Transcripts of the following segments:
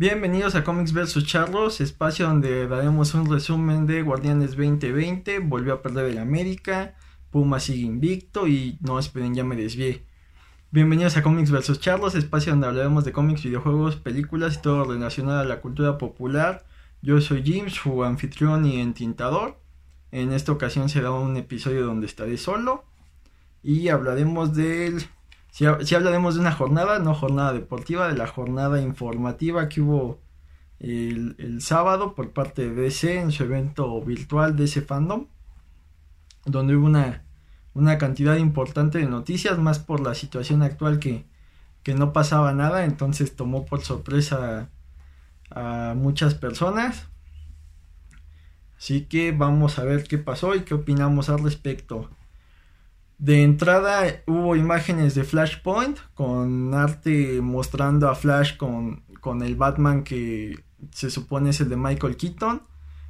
Bienvenidos a Comics vs Charlos, espacio donde daremos un resumen de Guardianes 2020, volvió a perder el América, Puma sigue invicto y no esperen ya me desvié. Bienvenidos a Comics vs Charlos, espacio donde hablaremos de cómics, videojuegos, películas y todo relacionado a la cultura popular. Yo soy Jim, su anfitrión y entintador. En esta ocasión será un episodio donde estaré solo y hablaremos del si, hablaremos de una jornada, no jornada deportiva, de la jornada informativa que hubo el, sábado por parte de DC en su evento virtual ese Fandom, donde hubo una, una cantidad importante de noticias, más por la situación actual que, que no pasaba nada, entonces tomó por sorpresa a muchas personas. Así que vamos a ver qué pasó y qué opinamos al respecto. De entrada hubo imágenes de Flashpoint con arte mostrando a Flash con, con el Batman que se supone es el de Michael Keaton.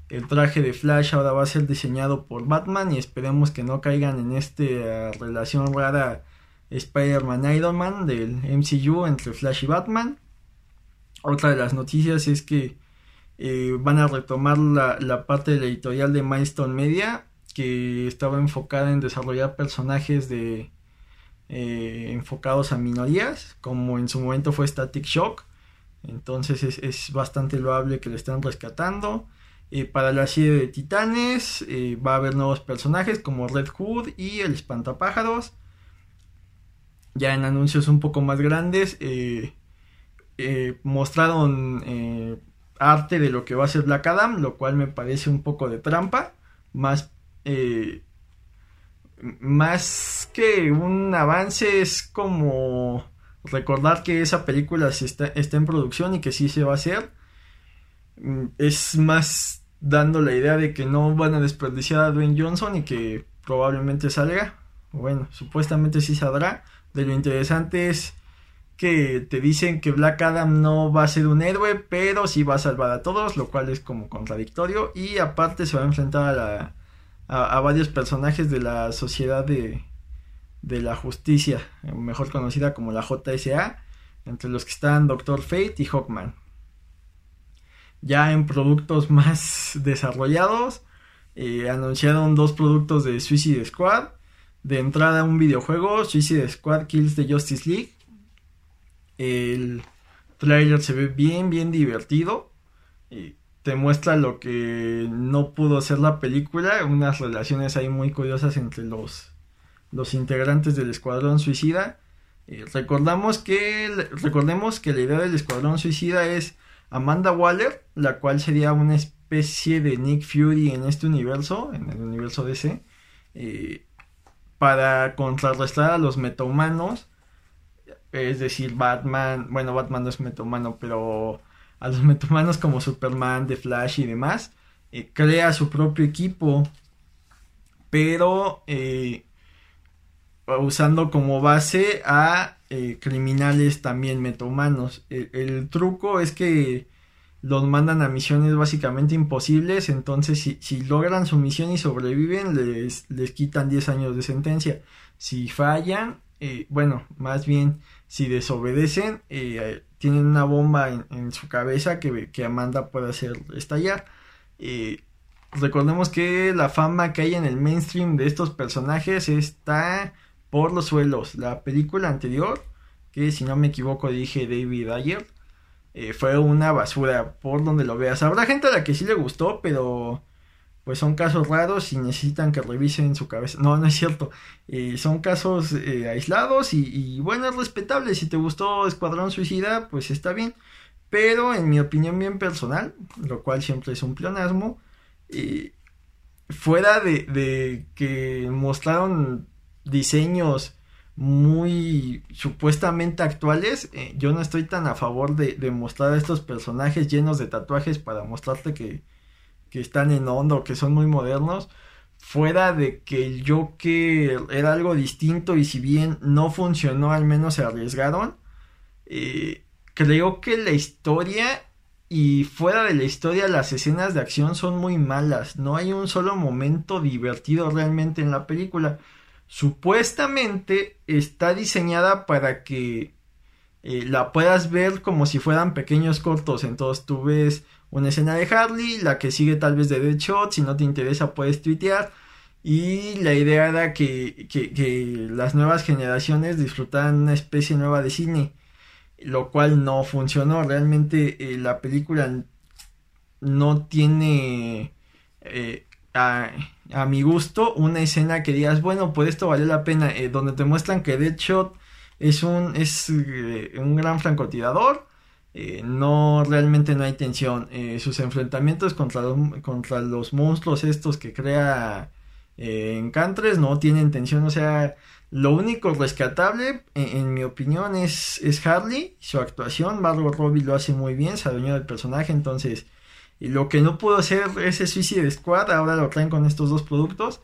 El traje de Flash ahora va a ser diseñado por Batman y esperemos que no caigan en esta eh, relación rara Spider-Man Iron Man del MCU entre Flash y Batman. Otra de las noticias es que eh, van a retomar la, la, parte de la editorial de Milestone Media que estaba enfocada en desarrollar personajes de eh, enfocados a minorías, como en su momento fue Static Shock. Entonces es, bastante loable que le estén rescatando. Eh, para la serie de Titanes eh, va a haber nuevos personajes como Red Hood y el Espantapájaros. Ya en anuncios un poco más grandes mostraron arte de lo que va a ser Black Adam, lo cual me parece un poco de trampa. Más eh, más que un avance es como recordar que esa película está, en producción y que sí se va a hacer. Mm, es más dando la idea de que no van a desperdiciar a Dwayne Johnson y que probablemente salga. Bueno, supuestamente sí saldrá. De lo interesante es que te dicen que Black Adam no va a ser un héroe, pero sí va a salvar a todos, lo cual es como contradictorio. Y aparte se va a enfrentar a la a, varios personajes de la sociedad de, de la justicia, mejor conocida como la JSA, entre los que están Doctor Fate y Hawkman. Ya en productos más desarrollados, eh, anunciaron dos productos de Suicide Squad. De entrada un videojuego, Suicide Squad Kills the Justice League. El trailer se ve bien, bien divertido. Eh, te muestra lo que no pudo ser la película, unas relaciones ahí muy curiosas entre los, los integrantes del Escuadrón Suicida. Eh, recordamos que, recordemos que la idea del Escuadrón Suicida es Amanda Waller, la cual sería una especie de Nick Fury en este universo, en el universo DC, eh, para contrarrestar a los metahumanos, es decir, Batman, bueno, Batman no es metahumano, pero a los metahumanos como Superman, The Flash y demás. Eh, crea su propio equipo, pero eh, usando como base a eh, criminales también metahumanos. El, truco es que los mandan a misiones básicamente imposibles, entonces si, si logran su misión y sobreviven, les, les quitan 10 años de sentencia. Si fallan, bueno, más bien si desobedecen, tienen una bomba en, su cabeza que, que, Amanda puede hacer estallar. recordemos que la fama que hay en el mainstream de estos personajes está por los suelos. La película anterior, que si no me equivoco dije David Ayer, eh, fue una basura por donde lo veas. Habrá gente a la que sí le gustó, pero pues son casos raros y necesitan que revisen su cabeza. No, no es cierto. Eh, son casos eh, aislados y, bueno, es respetable. Si te gustó Escuadrón Suicida, pues está bien. Pero en mi opinión bien personal, lo cual siempre es un pleonasmo, eh, fuera de, que mostraron diseños muy supuestamente actuales, yo no estoy tan a favor de, de mostrar a estos personajes llenos de tatuajes para mostrarte que, que están en hondo, que son muy modernos, fuera de que el Joker era algo distinto y si bien no funcionó, al menos se arriesgaron. Eh, creo que la historia y fuera de la historia las escenas de acción son muy malas. No hay un solo momento divertido realmente en la película. Supuestamente está diseñada para que eh, la puedas ver como si fueran pequeños cortos. Entonces tú ves una escena de Harley, la que sigue tal vez de Deadshot, si no te interesa puedes tuitear. Y la idea era que, que, las nuevas generaciones disfrutaran una especie nueva de cine, lo cual no funcionó. Realmente eh, la película no tiene, eh, a, a, mi gusto, una escena que digas, bueno, pues esto vale la pena, donde te muestran que Deadshot es un, es, eh, un gran francotirador. Eh, no realmente no hay tensión. Eh, sus enfrentamientos contra los, contra los monstruos estos que crea Encantres no tienen tensión. O sea, lo único rescatable, en, mi opinión, es, es Harley. Su actuación, Margot Robbie lo hace muy bien, se adueñó del personaje. Entonces, lo que no pudo hacer ese Suicide Squad, ahora lo traen con estos dos productos.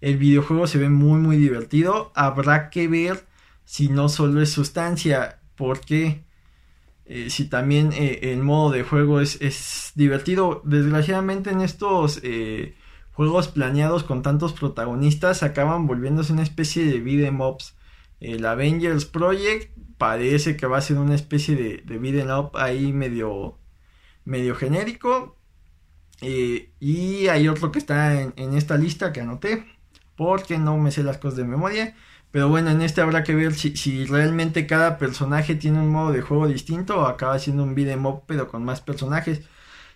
El videojuego se ve muy muy divertido. Habrá que ver si no solo es sustancia, porque eh, si también eh, el modo de juego es, divertido, desgraciadamente en estos eh, juegos planeados con tantos protagonistas acaban volviéndose una especie de beat'em ups. El Avengers Project parece que va a ser una especie de, de beat'em up ahí medio, medio genérico. y hay otro que está en, en esta lista que anoté porque no me sé las cosas de memoria pero bueno, en este habrá que ver si, realmente cada personaje tiene un modo de juego distinto o acaba siendo un beat'em up pero con más personajes.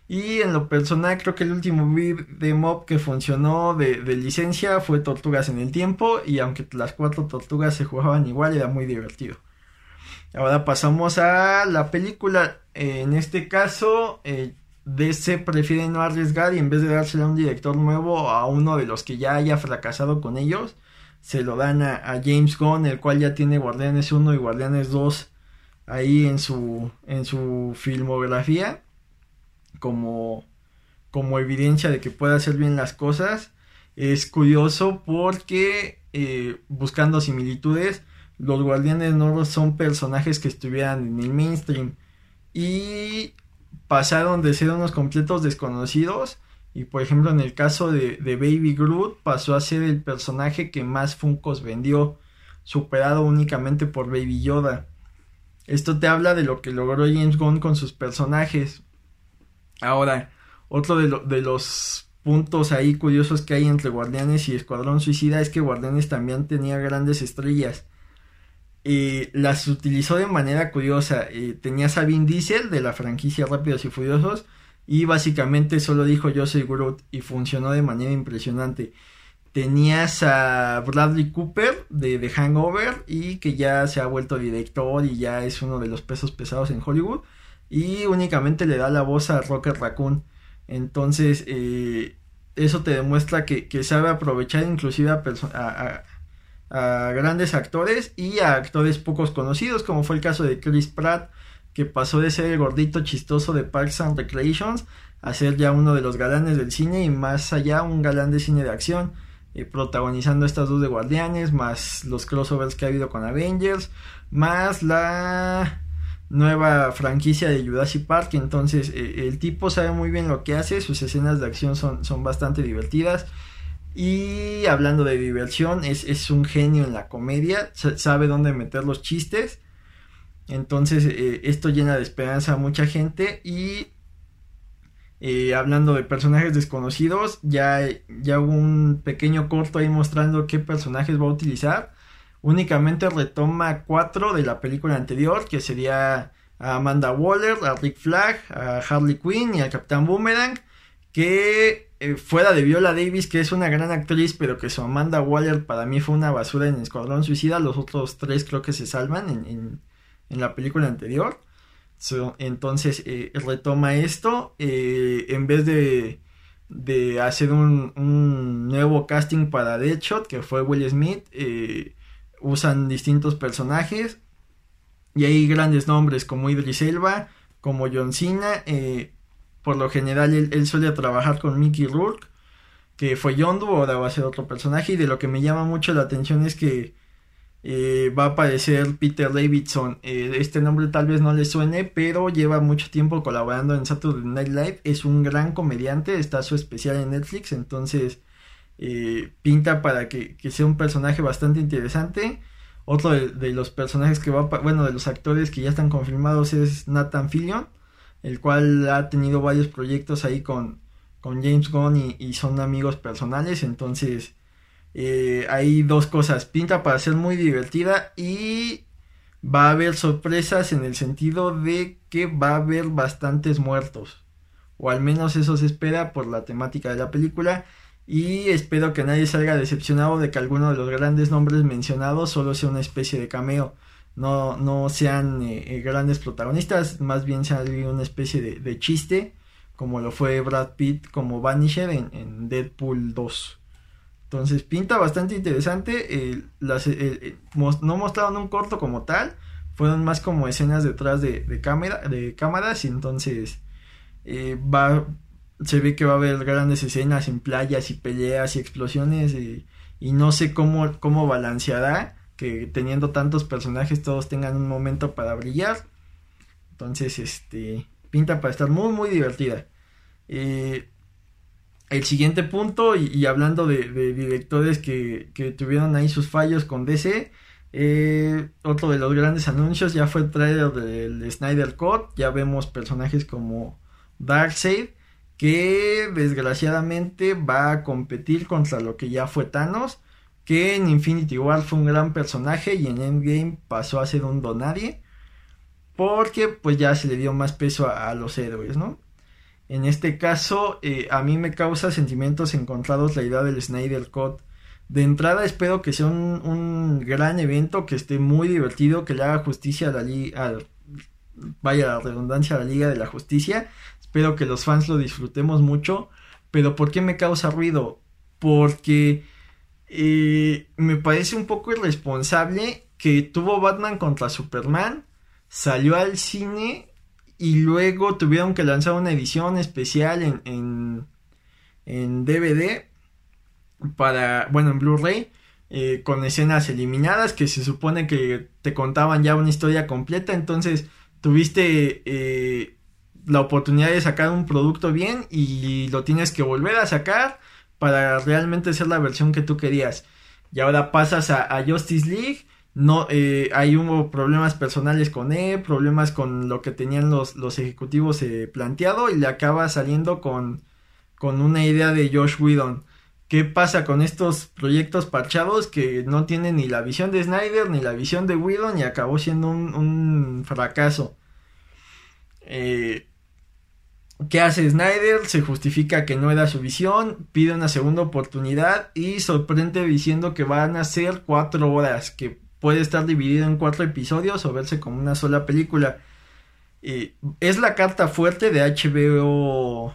Y en lo personal creo que el último beat'em up que funcionó de, licencia fue Tortugas en el Tiempo y aunque las cuatro tortugas se jugaban igual era muy divertido. Ahora pasamos a la película. en este caso, eh, DC prefiere no arriesgar y en vez de dársela a un director nuevo a uno de los que ya haya fracasado con ellos, se lo dan a, James Gunn, el cual ya tiene Guardianes 1 y Guardianes 2 ahí en su, en su filmografía como, como evidencia de que puede hacer bien las cosas. Es curioso porque eh, buscando similitudes, los Guardianes no son personajes que estuvieran en el mainstream y pasaron de ser unos completos desconocidos y por ejemplo, en el caso de, Baby Groot, pasó a ser el personaje que más Funkos vendió, superado únicamente por Baby Yoda. Esto te habla de lo que logró James Gunn con sus personajes. Ahora, otro de, de los puntos ahí curiosos que hay entre Guardianes y Escuadrón Suicida es que Guardianes también tenía grandes estrellas. Y las utilizó de manera curiosa. Eh, tenías a Diesel de la franquicia Rápidos y Furiosos y básicamente solo dijo yo soy Groot y funcionó de manera impresionante. Tenías a Bradley Cooper de The Hangover y que ya se ha vuelto director y ya es uno de los pesos pesados en Hollywood y únicamente le da la voz a Rocket Raccoon. Entonces eh, eso te demuestra que, sabe aprovechar inclusive a, a grandes actores y a actores pocos conocidos como fue el caso de Chris Pratt que pasó de ser el gordito chistoso de Parks and Recreations a ser ya uno de los galanes del cine y más allá un galán de cine de acción, eh, protagonizando estas dos de Guardianes, más los crossovers que ha habido con Avengers, más la nueva franquicia de Jurassic Park, entonces eh, el tipo sabe muy bien lo que hace, sus escenas de acción son, son bastante divertidas. Y hablando de diversión, es, es un genio en la comedia, sabe dónde meter los chistes entonces eh, esto llena de esperanza a mucha gente y eh, hablando de personajes desconocidos, ya, ya hubo un pequeño corto ahí mostrando qué personajes va a utilizar. Únicamente retoma cuatro de la película anterior, que sería a Amanda Waller, a Rick Flag, a Harley Quinn y al Capitán Boomerang, que eh, fuera de Viola Davis, que es una gran actriz, pero que su Amanda Waller para mí fue una basura en Escuadrón Suicida, los otros tres creo que se salvan en en la película anterior. entonces eh, retoma esto. Eh, en vez de, de hacer un, nuevo casting para Deadshot, que fue Will Smith, eh, usan distintos personajes. Y hay grandes nombres como Idris Elba, como John Cena. por lo general él, suele trabajar con Mickey Rourke, que fue Yondu, ahora va a ser otro personaje. Y de lo que me llama mucho la atención es que eh, va a aparecer Peter Davidson. Eh, este nombre tal vez no le suene, pero lleva mucho tiempo colaborando en Saturday Night Live. Es un gran comediante, está su especial en Netflix, entonces eh, pinta para que, sea un personaje bastante interesante. Otro de, los personajes que va, bueno, de los actores que ya están confirmados es Nathan Fillion, el cual ha tenido varios proyectos ahí con, con James Gunn y, son amigos personales, entonces eh, hay dos cosas, pinta para ser muy divertida y va a haber sorpresas en el sentido de que va a haber bastantes muertos, o al menos eso se espera por la temática de la película y espero que nadie salga decepcionado de que alguno de los grandes nombres mencionados solo sea una especie de cameo. No, no sean eh, grandes protagonistas, más bien sea una especie de, chiste, como lo fue Brad Pitt como Vanisher en, Deadpool 2. Entonces pinta bastante interesante. no mostraron un corto como tal, fueron más como escenas detrás de, cámara, de cámaras y entonces eh, va, se ve que va a haber grandes escenas en playas y peleas y explosiones y, no sé cómo, cómo balanceará que teniendo tantos personajes todos tengan un momento para brillar. Entonces, este, pinta para estar muy, muy divertida. Eh, el siguiente punto, y, hablando de, directores que, tuvieron ahí sus fallos con DC, eh, otro de los grandes anuncios ya fue el trailer del Snyder Cut. Ya vemos personajes como Darkseid que desgraciadamente va a competir contra lo que ya fue Thanos, que en Infinity War fue un gran personaje y en Endgame pasó a ser un donadie, porque pues ya se le dio más peso a, los héroes, ¿no? En este caso, eh, a mí me causa sentimientos encontrados la idea del Snyder Cut. De entrada espero que sea un, gran evento, que esté muy divertido, que le haga justicia a la liga, vaya la redundancia a la Liga de la Justicia Espero que los fans lo disfrutemos mucho. Pero ¿por qué me causa ruido? Porque eh, me parece un poco irresponsable que tuvo Batman contra Superman, salió al cine y luego tuvieron que lanzar una edición especial en, en, en DVD para, bueno, en Blu-ray. Eh, con escenas eliminadas que se supone que te contaban ya una historia completa entonces tuviste eh, la oportunidad de sacar un producto bien y lo tienes que volver a sacar para realmente ser la versión que tú querías. Y ahora pasas a, Justice League, no, eh, hay hubo problemas personales con él, problemas con lo que tenían los, los ejecutivos eh, planteado y le acaba saliendo con, con una idea de Josh Whedon. ¿Qué pasa con estos proyectos parchados que no tienen ni la visión de Snyder ni la visión de Whedon y acabó siendo un, un fracaso? Eh, ¿Qué hace Snyder? Se justifica que no era su visión, pide una segunda oportunidad y sorprende diciendo que van a ser cuatro horas, que puede estar dividido en cuatro episodios o verse como una sola película. es la carta fuerte de HBO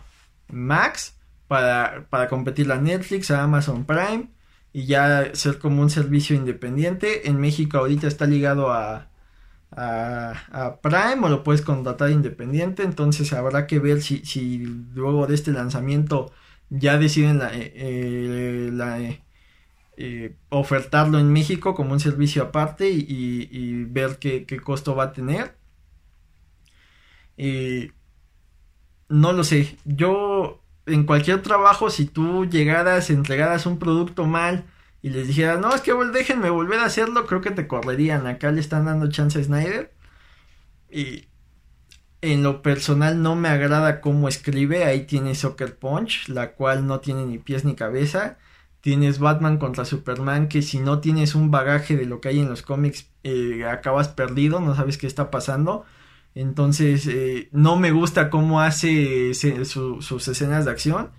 Max para, para competir a Netflix, a Amazon Prime y ya ser como un servicio independiente. En México ahorita está ligado a, a, Prime o lo puedes contratar independiente. Entonces habrá que ver si, si luego de este lanzamiento ya deciden la, eh, eh, eh, ofertarlo en México como un servicio aparte y, ver qué, costo va a tener. no lo sé. Yo en cualquier trabajo, si tú llegaras, entregaras un producto mal, y les dijera, no, es que déjenme volver a hacerlo, creo que te correrían. Acá le están dando chance a Snyder. Y en lo personal no me agrada cómo escribe. Ahí tienes Soccer Punch, la cual no tiene ni pies ni cabeza. Tienes Batman contra Superman, que si no tienes un bagaje de lo que hay en los cómics, eh, acabas perdido, no sabes qué está pasando. Entonces, eh, no me gusta cómo hace sus escenas de acción.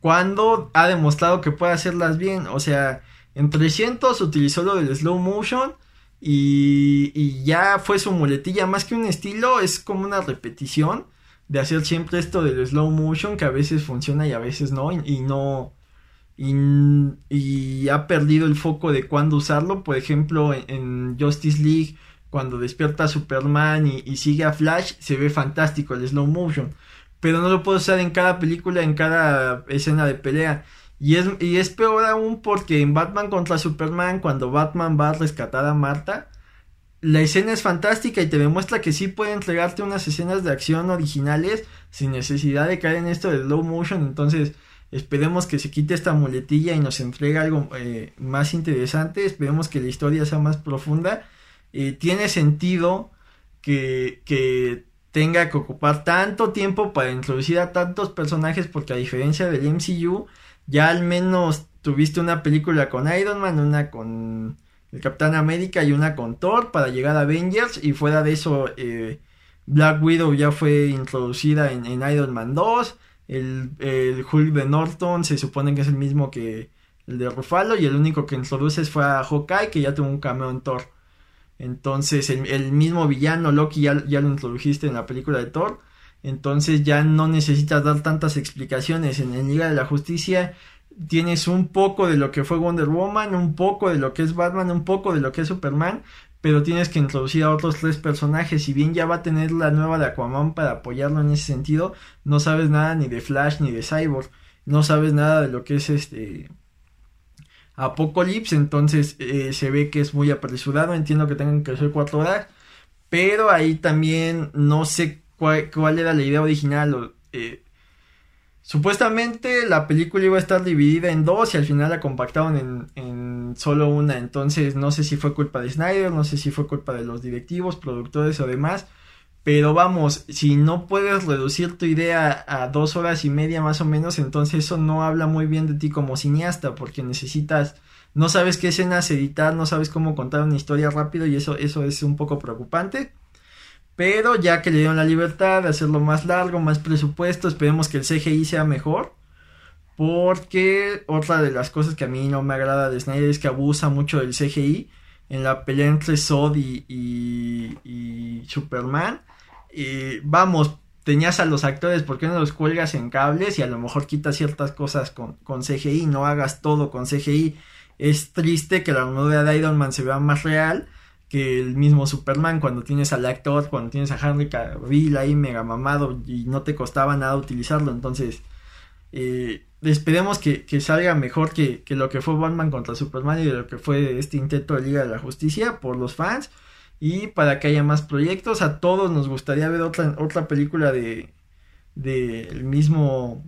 Cuando ha demostrado que puede hacerlas bien. O sea, en 300 utilizó lo del slow motion y, ya fue su muletilla. Más que un estilo, es como una repetición de hacer siempre esto del slow motion que a veces funciona y a veces no. Y, no. Y, ha perdido el foco de cuándo usarlo. Por ejemplo, en, Justice League, cuando despierta Superman y, y, sigue a Flash, se ve fantástico el slow motion. Pero no lo puedo usar en cada película, en cada escena de pelea. Y es, y es peor aún porque en Batman contra Superman, cuando Batman va a rescatar a Marta, la escena es fantástica y te demuestra que sí puede entregarte unas escenas de acción originales sin necesidad de caer en esto de slow motion. Entonces, Esperemos que se quite esta muletilla y nos entregue algo eh, más interesante. Esperemos que la historia sea más profunda. Eh, tiene sentido que, que tenga que ocupar tanto tiempo para introducir a tantos personajes porque a diferencia del MCU ya al menos tuviste una película con Iron Man, una con el Capitán América y una con Thor para llegar a Avengers y fuera de eso eh, Black Widow ya fue introducida en, en Iron Man 2 el, el, Hulk de Norton se supone que es el mismo que el de Ruffalo y el único que introduces fue a Hawkeye que ya tuvo un cameo en Thor. Entonces el, mismo villano Loki ya, ya, lo introdujiste en la película de Thor. Entonces ya no necesitas dar tantas explicaciones. En, en Liga de la Justicia tienes un poco de lo que fue Wonder Woman, un poco de lo que es Batman, un poco de lo que es Superman, pero tienes que introducir a otros tres personajes. Si bien ya va a tener la nueva de Aquaman para apoyarlo en ese sentido, no sabes nada ni de Flash ni de Cyborg, no sabes nada de lo que es este Apocalypse, entonces eh, se ve que es muy apresurado. Entiendo que tengan que ser cuatro horas, pero ahí también no sé cuál, cuál era la idea original. Eh, Supuestamente la película iba a estar dividida en dos y al final la compactaron en, solo una. Entonces no sé si fue culpa de Snyder, no sé si fue culpa de los directivos, productores o demás. Pero vamos, si no puedes reducir tu idea a dos horas y media más o menos, entonces eso no habla muy bien de ti como cineasta, porque necesitas, no sabes qué escenas editar, no sabes cómo contar una historia rápido y eso, eso es un poco preocupante. Pero ya que le dieron la libertad de hacerlo más largo, más presupuesto, esperemos que el CGI sea mejor. Porque otra de las cosas que a mí no me agrada de Snyder es que abusa mucho del CGI. En la pelea entre Zod y, Superman. Vamos, tenías a los actores, ¿por qué no los cuelgas en cables? Y a lo mejor quitas ciertas cosas con, con CGI, no hagas todo con CGI. Es triste que la armadura de Iron Man se vea más real que el mismo Superman cuando tienes al actor, cuando tienes a Henry Cavill ahí mega mamado y no te costaba nada utilizarlo, entonces eh, esperemos que, salga mejor que, lo que fue Batman contra Superman y de lo que fue este intento de Liga de la Justicia por los fans. Y para que haya más proyectos, a todos nos gustaría ver otra, otra película de del mismo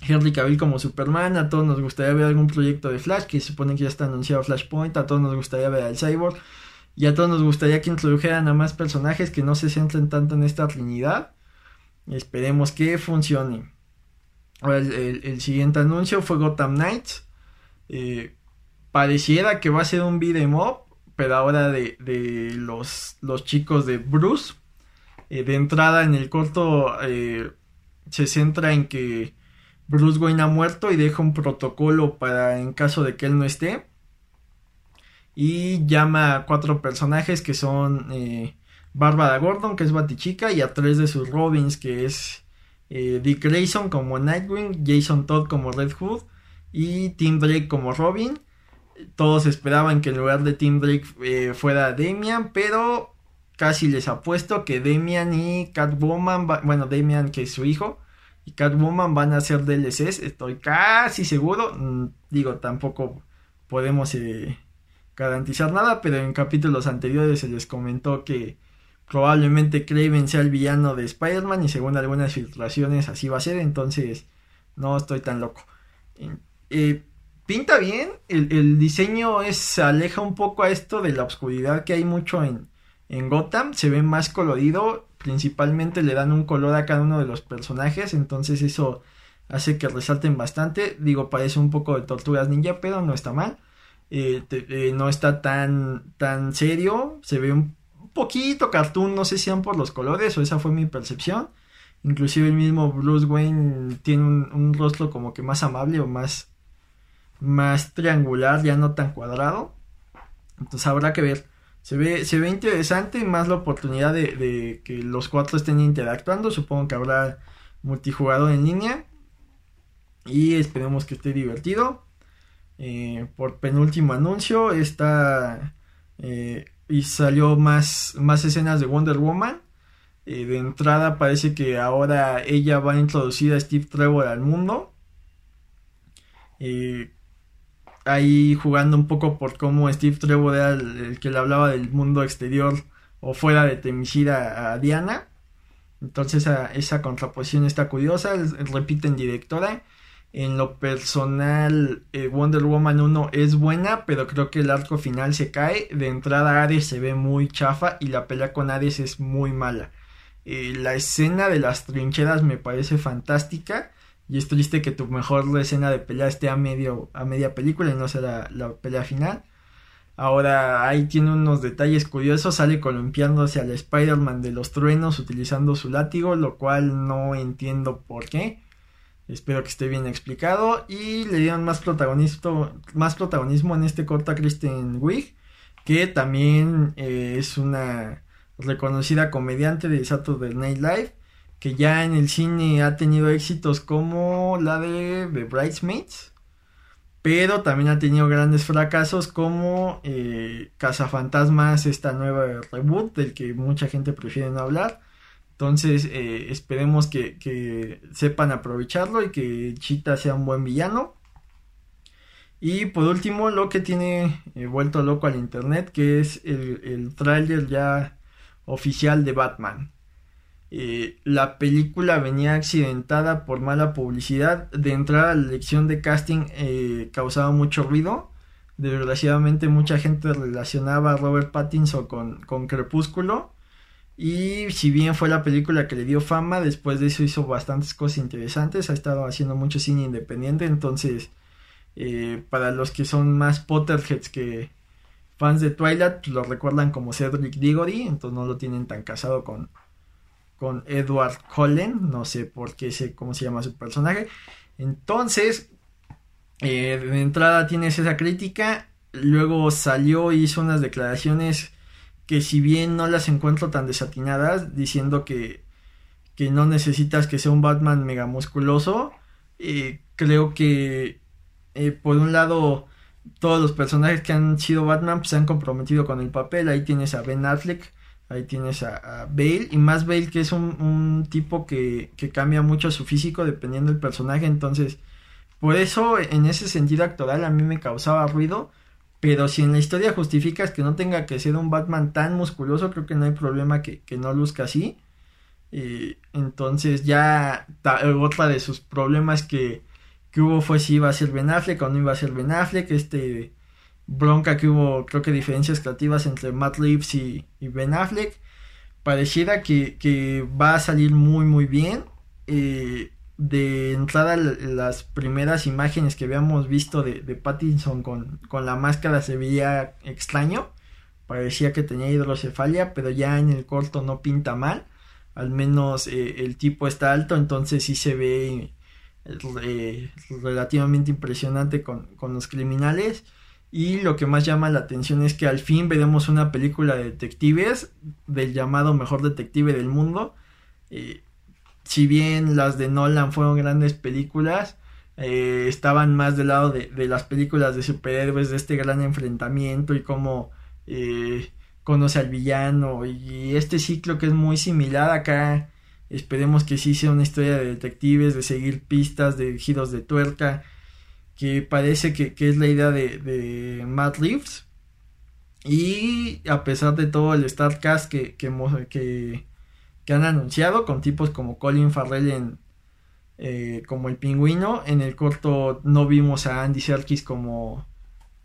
Henry Cavill como Superman, a todos nos gustaría ver algún proyecto de Flash, que se supone que ya está anunciado Flashpoint, a todos nos gustaría ver al Cyborg, y a todos nos gustaría que introdujeran a más personajes que no se centren tanto en esta trinidad. Esperemos que funcione. El, siguiente anuncio fue Gotham Knights. Eh, pareciera que va a ser un beat'em up, pero ahora de, los, los, chicos de Bruce. Eh, de entrada en el corto eh, se centra en que Bruce Wayne ha muerto y deja un protocolo para en caso de que él no esté y llama a cuatro personajes que son eh, Bárbara Gordon, que es Batichica, y a tres de sus Robins, que es eh, Dick Grayson como Nightwing, Jason Todd como Red Hood y Tim Drake como Robin. Todos esperaban que en lugar de Tim Drake eh, fuera Damian, pero casi les apuesto que Damian y Catwoman, bueno, Damian que es su hijo, y Catwoman van a ser DLCs, estoy casi seguro. Mm, digo, tampoco podemos garantizar nada, pero en capítulos anteriores se les comentó que probablemente Craven sea el villano de Spider-Man y según algunas filtraciones así va a ser, entonces no estoy tan loco. Eh, pinta bien, el, diseño es, se aleja un poco a esto de la oscuridad que hay mucho en, en Gotham, se ve más colorido, principalmente le dan un color a cada uno de los personajes, entonces eso hace que resalten bastante, digo parece un poco de tortugas ninja, pero no está mal. Eh, eh, no está tan, tan serio, se ve un poquito cartoon, no sé si sean por los colores o esa fue mi percepción. Inclusive el mismo Bruce Wayne tiene un, rostro como que más amable o más, más triangular, ya no tan cuadrado. Entonces habrá que ver. Se ve, se ve interesante, más la oportunidad de, de que los cuatro estén interactuando. Supongo que habrá multijugador en línea. Y esperemos que esté divertido. Eh, por penúltimo anuncio está eh, y salió más, más escenas de Wonder Woman. Eh, de entrada parece que ahora ella va a introducir a Steve Trevor al mundo. ahí jugando un poco por cómo Steve Trevor era el, que le hablaba del mundo exterior o fuera de Temishira a Diana. Entonces esa contraposición está curiosa, repiten directora En lo personal, eh, Wonder Woman 1 es buena, pero creo que el arco final se cae. De entrada, Ares se ve muy chafa y la pelea con Ares es muy mala. Eh, la escena de las trincheras me parece fantástica. Y es triste que tu mejor escena de pelea esté a, medio, a media película y no sea la, pelea final. Ahora ahí tiene unos detalles curiosos, sale columpiándose al Spider-Man de los truenos utilizando su látigo, lo cual no entiendo por qué. Espero que esté bien explicado. Y le dieron más protagonismo, más protagonismo en este corto a Kristen Wiig, que también eh, es una reconocida comediante de Saturday Night Live, que ya en el cine ha tenido éxitos como la de The Bridesmaids, pero también ha tenido grandes fracasos como eh, Cazafantasmas, esta nueva reboot del que mucha gente prefiere no hablar. Entonces eh, esperemos que, sepan aprovecharlo y que Chita sea un buen villano. Y por último, lo que tiene eh, vuelto loco al internet, que es el, el tráiler ya oficial de Batman. Eh, la película venía accidentada por mala publicidad. De entrada, la elección de casting causaba mucho ruido. Desgraciadamente, mucha gente relacionaba a Robert Pattinson con, con Crepúsculo. Y si bien fue la película que le dio fama, después de eso hizo bastantes cosas interesantes. Ha estado haciendo mucho cine independiente. Entonces, eh, para los que son más Potterheads que, fans de Twilight lo recuerdan como Cedric Diggory, entonces no lo tienen tan casado con, con Edward Cullen, no sé por qué sé cómo se llama su personaje. Entonces, eh, de entrada tienes esa crítica, luego salió hizo unas declaraciones que si bien no las encuentro tan desatinadas, diciendo que, que no necesitas que sea un Batman mega musculoso, eh, creo que eh, por un lado todos los personajes que han sido Batman pues, se han comprometido con el papel. Ahí tienes a Ben Affleck, ahí tienes a, Bale, y más Bale que es un, tipo que, que, cambia mucho su físico dependiendo del personaje. Entonces, por eso en ese sentido actoral a mí me causaba ruido. Pero si en la historia justificas que no tenga que ser un Batman tan musculoso, creo que no hay problema que, que no luzca así. y entonces ya otra de sus problemas que que hubo fue si iba a ser Ben Affleck o no iba a ser Ben Affleck, este bronca que hubo, creo que diferencias creativas entre Matt Reeves y, Ben Affleck. Pareciera que, va a salir muy muy bien. Eh, de entrada las primeras imágenes que habíamos visto de, Pattinson con, con, la máscara se veía extraño. Parecía que tenía hidrocefalia, pero ya en el corto no pinta mal. Al menos eh, el tipo está alto, entonces sí se ve eh, relativamente impresionante con, los criminales. Y lo que más llama la atención es que al fin veremos una película de detectives del llamado mejor detective del mundo. Eh, si bien las de Nolan fueron grandes películas, eh, estaban más del lado de, las películas de superhéroes, de este gran enfrentamiento y cómo conoce al villano. Y este ciclo que es muy similar acá Esperemos que sí sea una historia de detectives, de seguir pistas, de giros de tuerca, que parece que, es la idea de, de, Matt Reeves. Y a pesar de todo el Starcast que, que, que, han anunciado, con tipos como Colin Farrell en, eh, como el pingüino, en el corto no vimos a Andy Serkis como,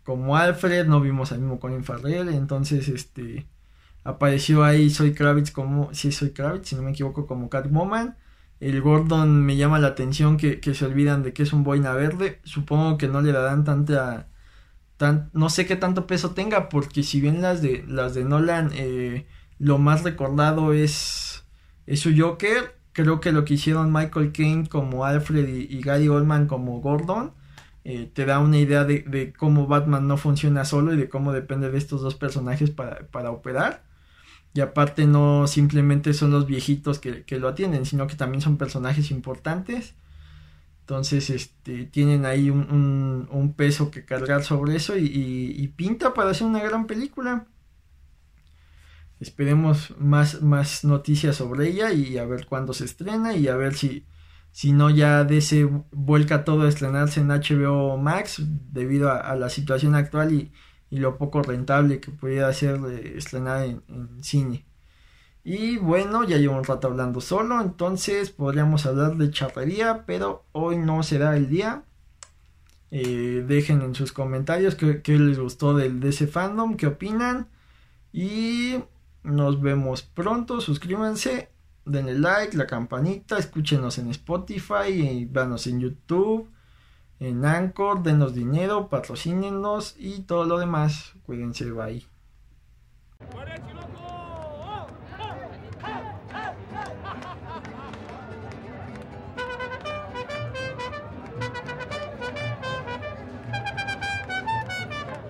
como Alfred, no vimos al mismo Colin Farrell, entonces este Apareció ahí Soy Kravitz como, sí, Soy Kravitz, si no me equivoco, como Catwoman. El Gordon me llama la atención que, se olvidan de que es un boina verde. Supongo que no le darán tanta. Tan, no sé qué tanto peso tenga, porque si bien las de, las de Nolan, eh, lo más recordado es, es su Joker. Creo que lo que hicieron Michael Caine como Alfred y, Gary Oldman como Gordon. Eh, te da una idea de, cómo Batman no funciona solo y de cómo depende de estos dos personajes para, para operar. Y aparte no simplemente son los viejitos que, lo atienden, sino que también son personajes importantes. Entonces, este, tienen ahí un, peso que cargar sobre eso y, pinta para hacer una gran película. Esperemos más, más noticias sobre ella y a ver cuándo se estrena y a ver si, si no ya de ese vuelca todo a estrenarse en HBO Max debido a la situación actual y, y lo poco rentable que pudiera ser estrenar en, cine. Y bueno, ya llevo un rato hablando solo, entonces podríamos hablar de charrería, pero hoy no será el día. Eh, dejen en sus comentarios qué, les gustó del, de ese fandom, qué opinan. Y nos vemos pronto. Suscríbanse, denle like, la campanita, escúchenos en Spotify, vanos en YouTube, en Anchor, denos dinero, patrocínenos y todo lo demás. Cuídense, bye.